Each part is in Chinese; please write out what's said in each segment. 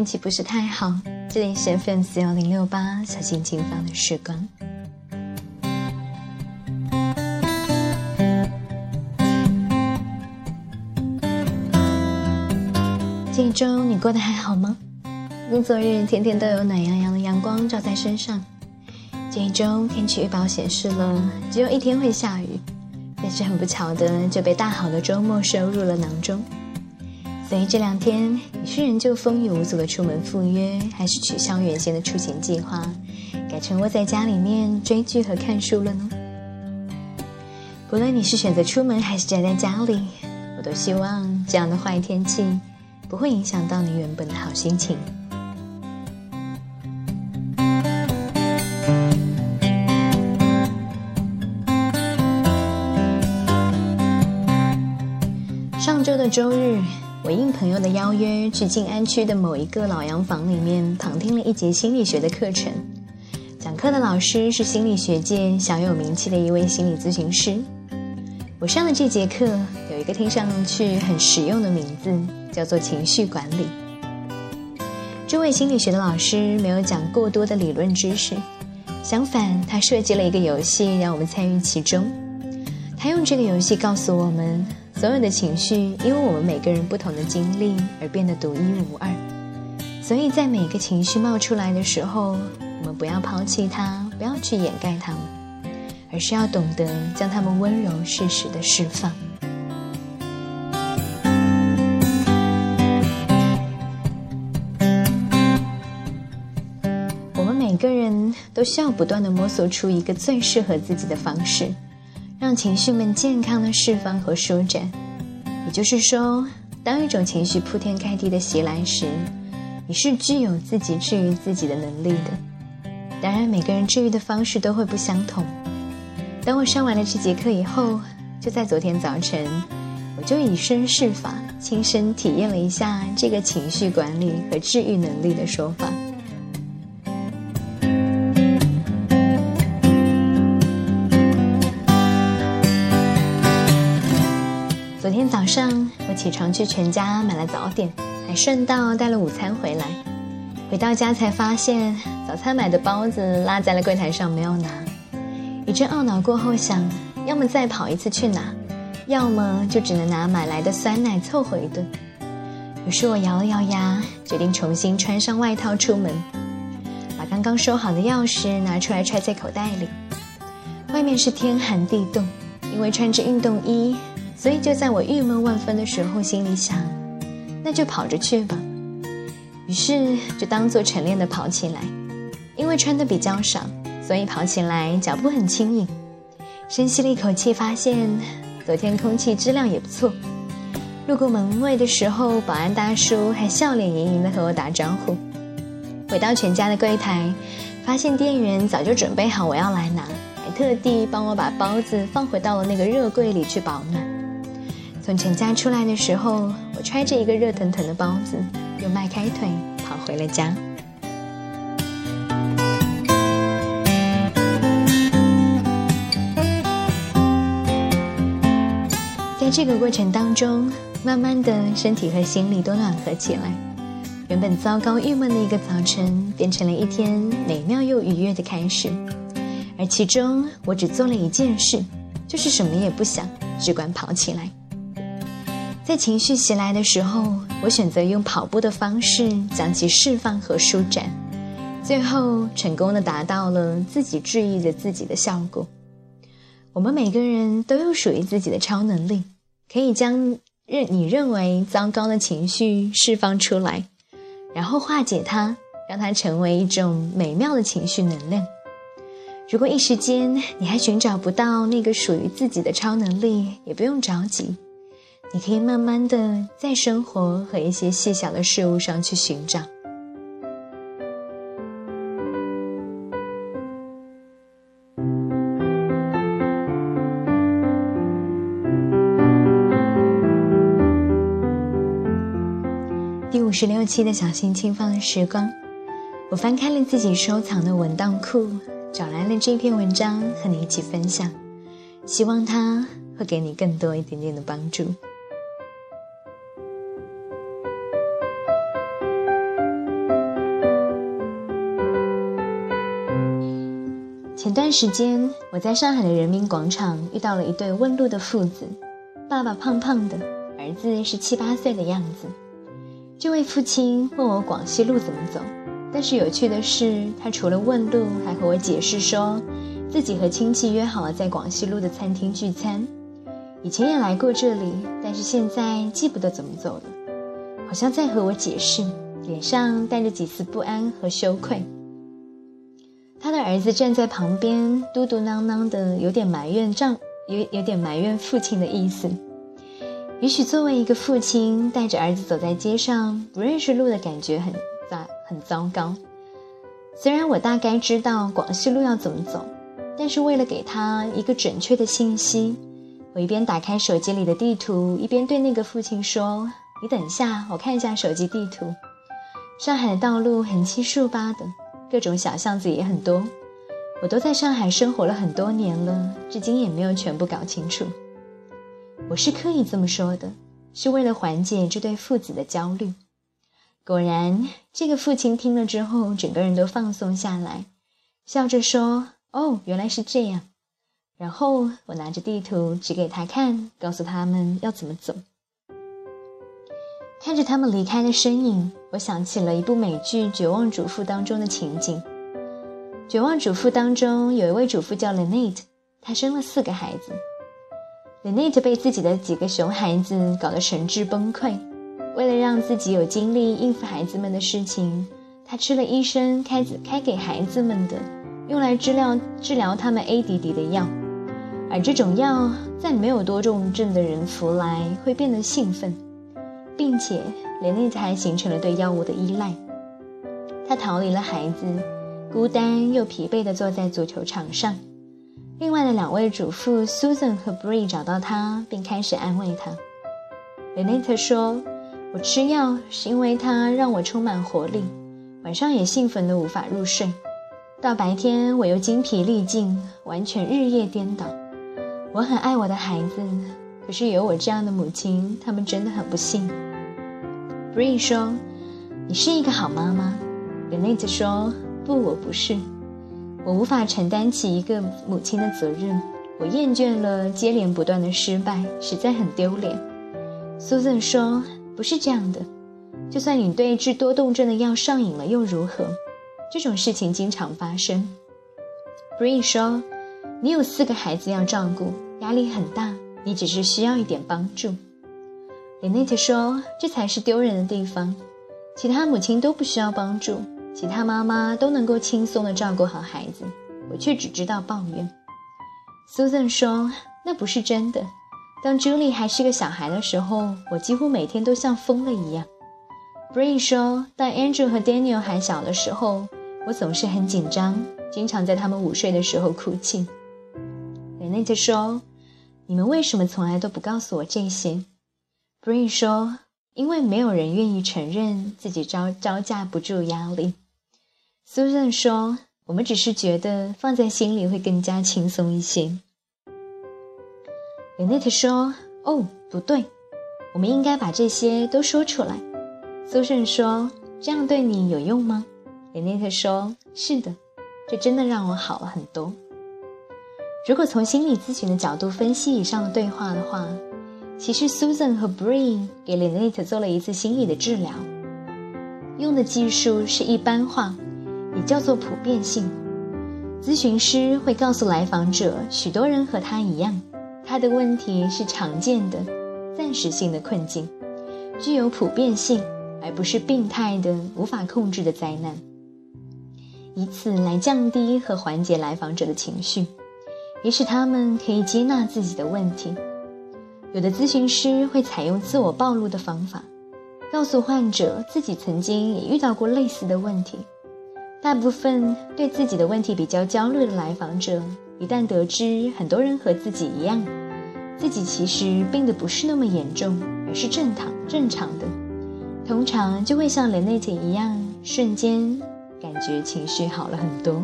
天气不是太好。这里是 FM 四幺零六八，小心轻放的时光。这一周你过得还好吗？你昨日天天都有暖洋洋的阳光照在身上。这一周天气预报显示了只有一天会下雨，但是很不巧的就被大好的周末收入了囊中。所以这两天你是仍旧风雨无阻的出门赴约，还是取消原先的出行计划，改成窝在家里面追剧和看书了呢？不论你是选择出门还是宅在家里，我都希望这样的坏天气。不会影响到你原本的好心情。上周的周日，我应朋友的邀约，去静安区的某一个老洋房里面旁听了一节心理学的课程。讲课的老师是心理学界小有名气的一位心理咨询师。我上的这节课有一个听上去很实用的名字。叫做情绪管理。这位心理学的老师没有讲过多的理论知识，相反，他设计了一个游戏让我们参与其中。他用这个游戏告诉我们，所有的情绪因为我们每个人不同的经历而变得独一无二。所以在每个情绪冒出来的时候，我们不要抛弃它，不要去掩盖它们，而是要懂得将它们温柔适时的释放。我们每个人都需要不断的摸索出一个最适合自己的方式，让情绪们健康的释放和舒展。也就是说，当一种情绪铺天盖地的袭来时，你是具有自己治愈自己的能力的。当然，每个人治愈的方式都会不相同。当我上完了这节课以后，就在昨天早晨，我就以身试法，亲身体验了一下这个情绪管理和治愈能力的说法。早上，我起床去全家买了早点，还顺道带了午餐回来。回到家才发现，早餐买的包子落在了柜台上，没有拿。一阵懊恼过后，想要么再跑一次去拿，要么就只能拿买来的酸奶凑合一顿。于是我咬了咬牙，决定重新穿上外套出门，把刚刚收好的钥匙拿出来揣在口袋里。外面是天寒地冻，因为穿着运动衣。所以就在我郁闷万分的时候，心里想，那就跑着去吧。于是就当做晨练的跑起来。因为穿的比较少，所以跑起来脚步很轻盈。深吸了一口气，发现昨天空气质量也不错。路过门卫的时候，保安大叔还笑脸盈盈的和我打招呼。回到全家的柜台，发现店员早就准备好我要来拿，还特地帮我把包子放回到了那个热柜里去保暖。从全家出来的时候，我揣着一个热腾腾的包子，又迈开腿跑回了家。在这个过程当中，慢慢的身体和心理都暖和起来。原本糟糕郁闷的一个早晨，变成了一天美妙又愉悦的开始。而其中，我只做了一件事，就是什么也不想，只管跑起来。在情绪袭来的时候，我选择用跑步的方式将其释放和舒展，最后成功的达到了自己治愈着自己的效果。我们每个人都有属于自己的超能力，可以将认你认为糟糕的情绪释放出来，然后化解它，让它成为一种美妙的情绪能量。如果一时间你还寻找不到那个属于自己的超能力，也不用着急。你可以慢慢的在生活和一些细小的事物上去寻找。第五十六期的小心轻放的时光，我翻开了自己收藏的文档库，找来了这篇文章和你一起分享，希望它会给你更多一点点的帮助。段时间，我在上海的人民广场遇到了一对问路的父子，爸爸胖胖的，儿子是七八岁的样子。这位父亲问我广西路怎么走，但是有趣的是，他除了问路，还和我解释说，自己和亲戚约好了在广西路的餐厅聚餐，以前也来过这里，但是现在记不得怎么走了，好像在和我解释，脸上带着几丝不安和羞愧。他的儿子站在旁边，嘟嘟囔囔的，有点埋怨丈，有有点埋怨父亲的意思。也许作为一个父亲，带着儿子走在街上，不认识路的感觉很糟，很糟糕。虽然我大概知道广西路要怎么走，但是为了给他一个准确的信息，我一边打开手机里的地图，一边对那个父亲说：“你等一下，我看一下手机地图。上海的道路横七竖八的。”各种小巷子也很多，我都在上海生活了很多年了，至今也没有全部搞清楚。我是刻意这么说的，是为了缓解这对父子的焦虑。果然，这个父亲听了之后，整个人都放松下来，笑着说：“哦，原来是这样。”然后我拿着地图指给他看，告诉他们要怎么走。看着他们离开的身影，我想起了一部美剧《绝望主妇》当中的情景。《绝望主妇》当中有一位主妇叫 Lynette，她生了四个孩子。Lynette 被自己的几个熊孩子搞得神志崩溃，为了让自己有精力应付孩子们的事情，她吃了医生开子开给孩子们的用来治疗治疗他们 ADD 的药，而这种药在没有多重症的人服来会变得兴奋。并且，连内特还形成了对药物的依赖。他逃离了孩子，孤单又疲惫地坐在足球场上。另外的两位主妇 Susan 和 Bree 找到他，并开始安慰他。雷内特说：“我吃药是因为它让我充满活力，晚上也兴奋得无法入睡。到白天我又精疲力尽，完全日夜颠倒。我很爱我的孩子，可是有我这样的母亲，他们真的很不幸。” Bree 说：“你是一个好妈妈。” l e n e t 说：“不，我不是。我无法承担起一个母亲的责任。我厌倦了接连不断的失败，实在很丢脸。” Susan 说：“不是这样的。就算你对治多动症的药上瘾了，又如何？这种事情经常发生。” Bree 说：“你有四个孩子要照顾，压力很大。你只是需要一点帮助。” Lynette 说：“这才是丢人的地方。其他母亲都不需要帮助，其他妈妈都能够轻松地照顾好孩子，我却只知道抱怨。” Susan 说：“那不是真的。当 Julie 还是个小孩的时候，我几乎每天都像疯了一样。” Bree 说：“当 Andrew 和 Daniel 还小的时候，我总是很紧张，经常在他们午睡的时候哭泣。” Lynette 说：“你们为什么从来都不告诉我这些？” Bree 说：“因为没有人愿意承认自己招招架不住压力。”Susan 说：“我们只是觉得放在心里会更加轻松一些。” Lynette 说：“哦，不对，我们应该把这些都说出来。”Susan 说：“这样对你有用吗？”Lynette 说：“是的，这真的让我好了很多。如果从心理咨询的角度分析以上的对话的话。”其实，Susan 和 Bree 给 Lynette 做了一次心理的治疗，用的技术是一般化，也叫做普遍性。咨询师会告诉来访者，许多人和他一样，他的问题是常见的、暂时性的困境，具有普遍性，而不是病态的、无法控制的灾难，以此来降低和缓解来访者的情绪，也使他们可以接纳自己的问题。有的咨询师会采用自我暴露的方法，告诉患者自己曾经也遇到过类似的问题。大部分对自己的问题比较焦虑的来访者，一旦得知很多人和自己一样，自己其实病得不是那么严重，而是正常正常的，通常就会像雷内特一样，瞬间感觉情绪好了很多。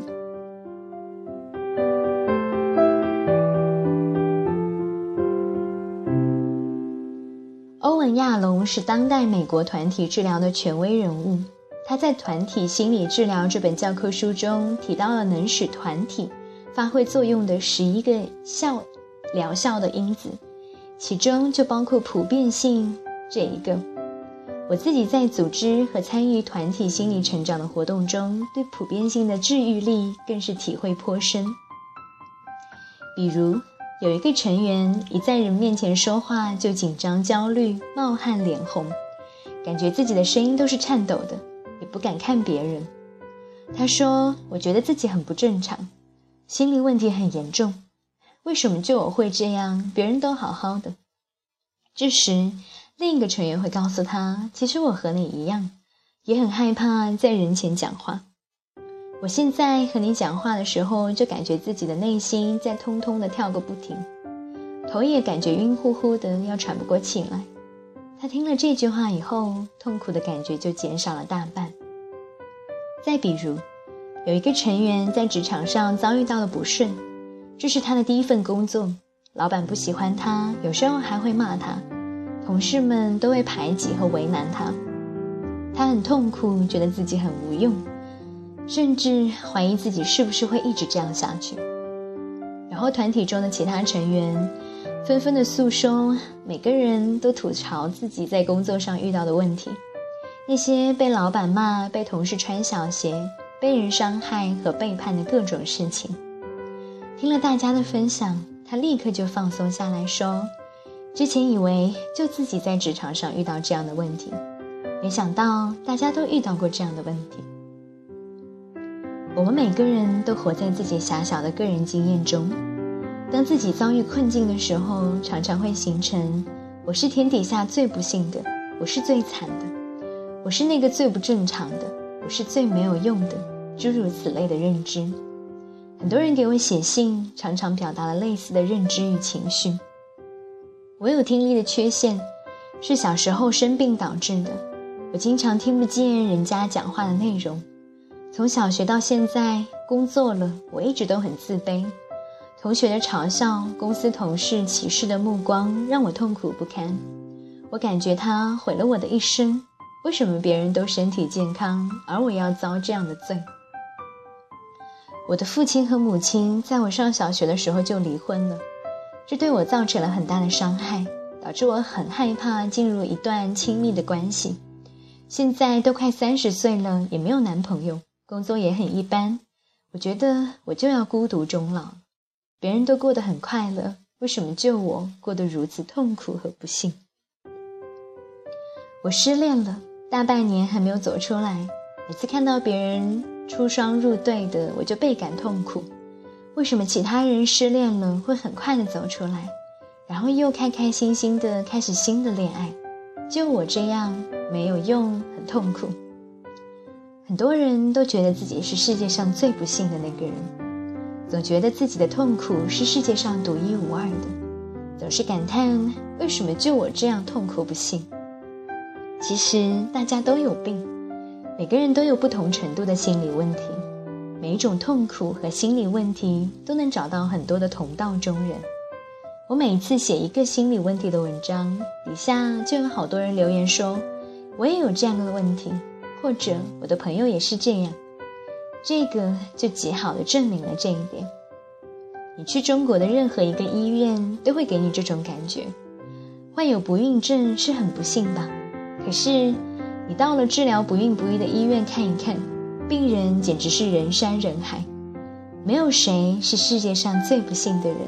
龙是当代美国团体治疗的权威人物。他在《团体心理治疗》这本教科书中提到了能使团体发挥作用的十一个效疗效的因子，其中就包括普遍性这一个。我自己在组织和参与团体心理成长的活动中，对普遍性的治愈力更是体会颇深。比如，有一个成员一在人面前说话就紧张、焦虑、冒汗、脸红，感觉自己的声音都是颤抖的，也不敢看别人。他说：“我觉得自己很不正常，心理问题很严重。为什么就我会这样？别人都好好的。”这时，另一个成员会告诉他：“其实我和你一样，也很害怕在人前讲话。我现在和你讲话的时候，就感觉自己的内心在通通的跳个不停，头也感觉晕乎乎的，要喘不过气来。”他听了这句话以后，痛苦的感觉就减少了大半。再比如，有一个成员在职场上遭遇到了不顺，这是他的第一份工作，老板不喜欢他，有时候还会骂他。同事们都会排挤和为难他，他很痛苦，觉得自己很无用，甚至怀疑自己是不是会一直这样下去。然后团体中的其他成员纷纷的诉说，每个人都吐槽自己在工作上遇到的问题，那些被老板骂、被同事穿小鞋、被人伤害和背叛的各种事情。听了大家的分享，他立刻就放松下来说。之前以为就自己在职场上遇到这样的问题，没想到大家都遇到过这样的问题。我们每个人都活在自己狭小的个人经验中，当自己遭遇困境的时候，常常会形成“我是天底下最不幸的，我是最惨的，我是那个最不正常的，我是最没有用的”诸如此类的认知。很多人给我写信，常常表达了类似的认知与情绪。我有听力的缺陷，是小时候生病导致的。我经常听不见人家讲话的内容。从小学到现在，工作了，我一直都很自卑。同学的嘲笑，公司同事歧视的目光，让我痛苦不堪。我感觉他毁了我的一生。为什么别人都身体健康，而我要遭这样的罪？我的父亲和母亲在我上小学的时候就离婚了。这对我造成了很大的伤害，导致我很害怕进入一段亲密的关系。现在都快三十岁了，也没有男朋友，工作也很一般。我觉得我就要孤独终老。别人都过得很快乐，为什么就我过得如此痛苦和不幸？我失恋了，大半年还没有走出来。每次看到别人出双入对的，我就倍感痛苦。为什么其他人失恋了会很快的走出来，然后又开开心心的开始新的恋爱？就我这样没有用，很痛苦。很多人都觉得自己是世界上最不幸的那个人，总觉得自己的痛苦是世界上独一无二的，总是感叹为什么就我这样痛苦不幸。其实大家都有病，每个人都有不同程度的心理问题。每一种痛苦和心理问题都能找到很多的同道中人。我每一次写一个心理问题的文章，底下就有好多人留言说：“我也有这样的问题，或者我的朋友也是这样。”这个就极好的证明了这一点。你去中国的任何一个医院，都会给你这种感觉：患有不孕症是很不幸吧？可是你到了治疗不孕不育的医院看一看。病人简直是人山人海，没有谁是世界上最不幸的人。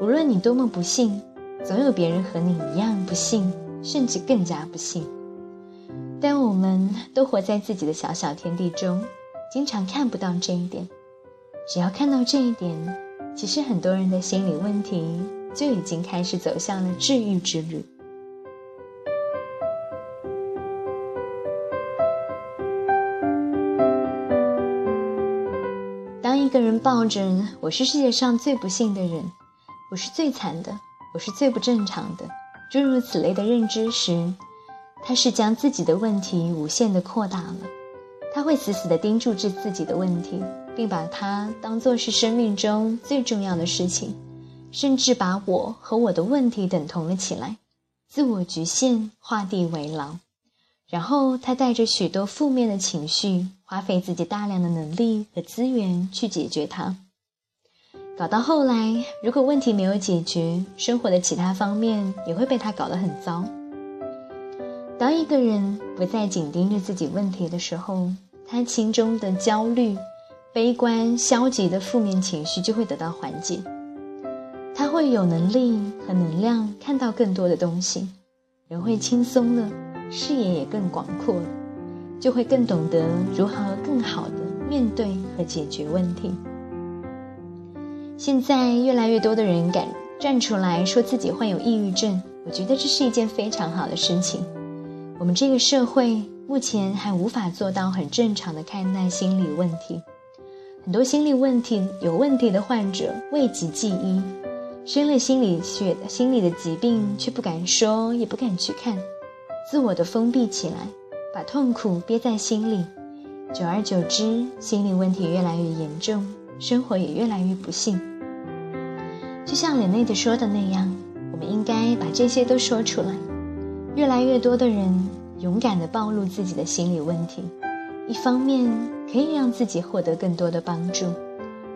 无论你多么不幸，总有别人和你一样不幸，甚至更加不幸。但我们都活在自己的小小天地中，经常看不到这一点。只要看到这一点，其实很多人的心理问题就已经开始走向了治愈之旅。当一个人抱着“我是世界上最不幸的人，我是最惨的，我是最不正常的”诸如此类的认知时，他是将自己的问题无限的扩大了。他会死死的盯住着自己的问题，并把它当做是生命中最重要的事情，甚至把我和我的问题等同了起来，自我局限，画地为牢。然后他带着许多负面的情绪。花费自己大量的能力和资源去解决它。搞到后来，如果问题没有解决，生活的其他方面也会被他搞得很糟。当一个人不再紧盯着自己问题的时候，他心中的焦虑、悲观、消极的负面情绪就会得到缓解。他会有能力和能量看到更多的东西，人会轻松了，视野也更广阔了，就会更懂得如何更好的面对和解决问题。现在越来越多的人敢站出来说自己患有抑郁症，我觉得这是一件非常好的事情。我们这个社会目前还无法做到很正常的看待心理问题，很多心理问题有问题的患者讳疾忌医，生了心理学心理的疾病却不敢说，也不敢去看，自我的封闭起来，把痛苦憋在心里，久而久之，心理问题越来越严重。生活也越来越不幸，就像雷内的说的那样，我们应该把这些都说出来。越来越多的人勇敢地暴露自己的心理问题，一方面可以让自己获得更多的帮助，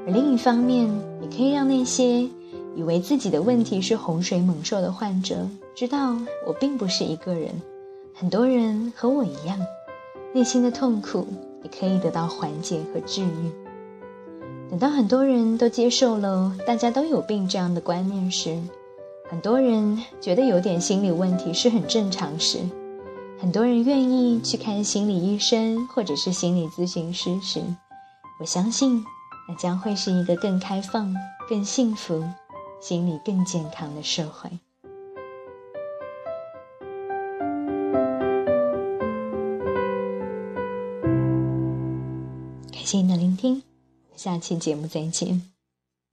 而另一方面也可以让那些以为自己的问题是洪水猛兽的患者知道，我并不是一个人，很多人和我一样，内心的痛苦也可以得到缓解和治愈。等到很多人都接受了大家都有病这样的观念时，很多人觉得有点心理问题是很正常事，很多人愿意去看心理医生或者是心理咨询师时，我相信那将会是一个更开放、更幸福、心理更健康的社会。感谢您的聆听。下期节目再见。